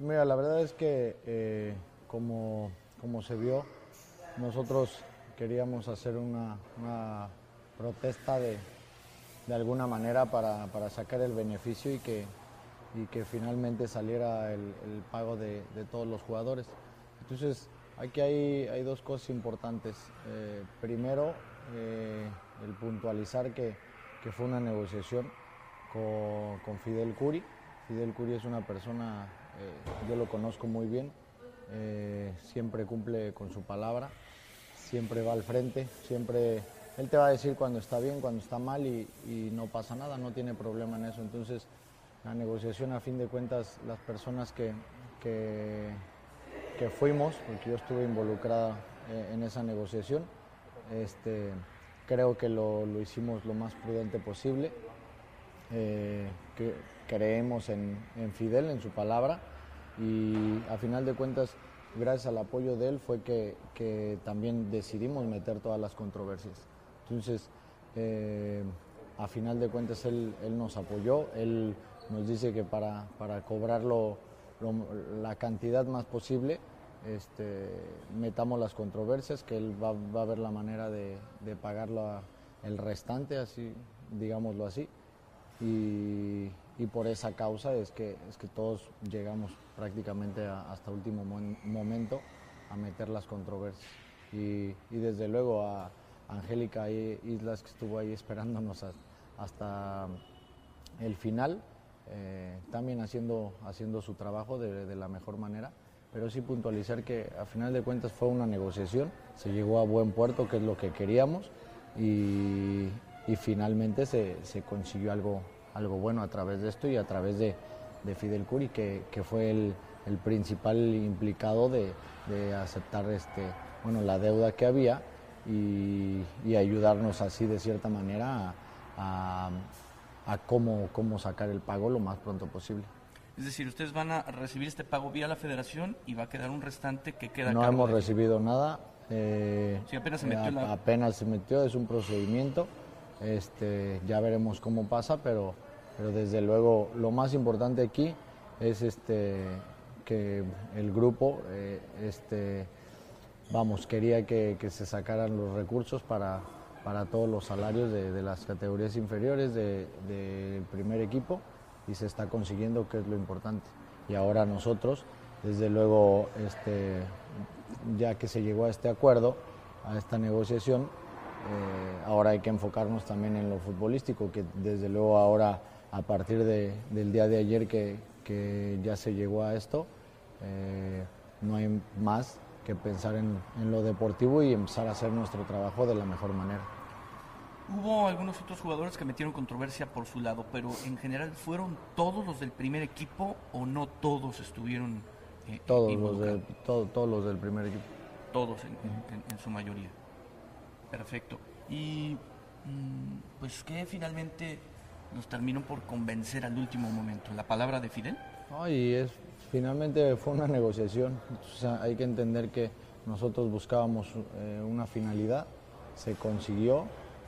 Mira, la verdad es que eh, como, como se vio, nosotros queríamos hacer una, una protesta de, de alguna manera para, para sacar el beneficio y que, y que finalmente saliera el, pago de, de, todos los jugadores. Entonces, aquí hay, hay dos cosas importantes. Eh, primero, eh, el puntualizar que, que, fue una negociación con, con, Fidel Curi. Fidel Curi es una persona, eh, yo lo conozco muy bien, eh, siempre cumple con su palabra, siempre va al frente, siempre él te va a decir cuando está bien, cuando está mal y, no pasa nada, no tiene problema en eso. Entonces, la negociación, a fin de cuentas, las personas que, que, fuimos, porque yo estuve involucrada eh, en esa negociación, este, creo que lo, hicimos lo más prudente posible. Eh, que creemos en, en Fidel, en su palabra, y a final de cuentas gracias al apoyo de él fue que, que, también decidimos meter todas las controversias. Entonces, eh, a final de cuentas él, él, nos apoyó, él nos dice que para, para cobrarlo lo, la cantidad más posible, este, metamos las controversias, que él va, va a ver la manera de, de pagarlo a, el restante, así, digámoslo así. Y, por esa causa es que, es que todos llegamos prácticamente a, hasta último momento a meter las controversias. Y, desde luego a Angélica Islas que estuvo ahí esperándonos hasta el final, eh, también haciendo, haciendo su trabajo de, de, la mejor manera, pero sí puntualizar que a final de cuentas fue una negociación, se llegó a buen puerto, que es lo que queríamos, y, y finalmente se, se, consiguió algo, algo bueno a través de esto y a través de, de Fidel Curi, que, que fue el, el, principal implicado de, de, aceptar este, bueno, la deuda que había y, y ayudarnos así de cierta manera a, a, a, cómo, cómo sacar el pago lo más pronto posible. Es decir, ustedes van a recibir este pago vía la federación y va a quedar un restante que queda... No hemos recibido nada. Eh, sí, apenas se metió. La... Apenas se metió, es un procedimiento. Este, ya veremos cómo pasa, pero, pero desde luego lo más importante aquí es este, que el grupo eh, este, vamos, quería que, se sacaran los recursos para, para todos los salarios de, las categorías inferiores del de, de primer equipo y se está consiguiendo, que es lo importante. Y ahora nosotros, desde luego, este, ya que se llegó a este acuerdo, a esta negociación, eh, ahora hay que enfocarnos también en lo futbolístico, que desde luego ahora, a partir de, del día de ayer que, que, ya se llegó a esto, eh, no hay más que pensar en, en, lo deportivo y empezar a hacer nuestro trabajo de la mejor manera. Hubo algunos otros jugadores que metieron controversia por su lado, pero en general fueron todos los del primer equipo o no todos estuvieron eh, todos los de, todo, todos los del primer equipo. Todos en, en, en su mayoría. Perfecto. Y mmm, pues que finalmente nos terminó por convencer al último momento. ¿La palabra de Fidel? Ay, es, finalmente fue una negociación. Hay que entender que nosotros buscábamos eh, una finalidad, se consiguió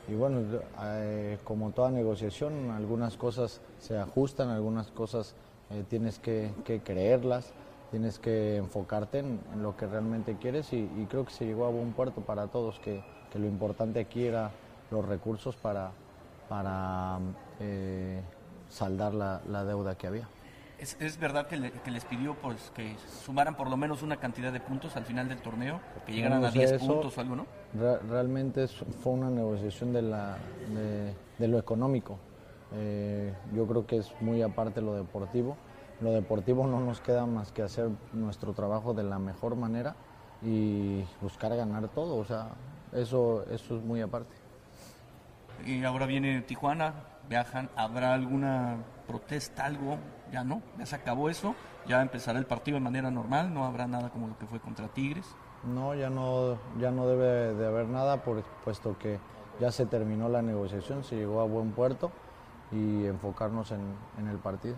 y bueno, eh, como toda negociación, algunas cosas se ajustan, algunas cosas eh, tienes que, que, creerlas, tienes que enfocarte en, en lo que realmente quieres y, y, creo que se llegó a buen puerto para todos, que, que lo importante aquí era los recursos para, para eh, saldar la, la, deuda que había. ¿Es, es verdad que, le, que, les pidió pues, que sumaran por lo menos una cantidad de puntos al final del torneo? ¿Que llegaran no, a 10 puntos o algo, no? Re, realmente fue una negociación de, la, de, de lo económico. Eh, yo creo que es muy aparte lo deportivo. Lo deportivo no nos queda más que hacer nuestro trabajo de la mejor manera y buscar ganar todo. O sea, eso, eso es muy aparte. Y ahora viene Tijuana, viajan, ¿habrá alguna protesta, algo? Ya no, ya se acabó eso, ya empezará el partido de manera normal, no habrá nada como lo que fue contra Tigres. No, ya no, ya no debe de haber nada, por, puesto que ya se terminó la negociación, se llegó a buen puerto y enfocarnos en, en el partido.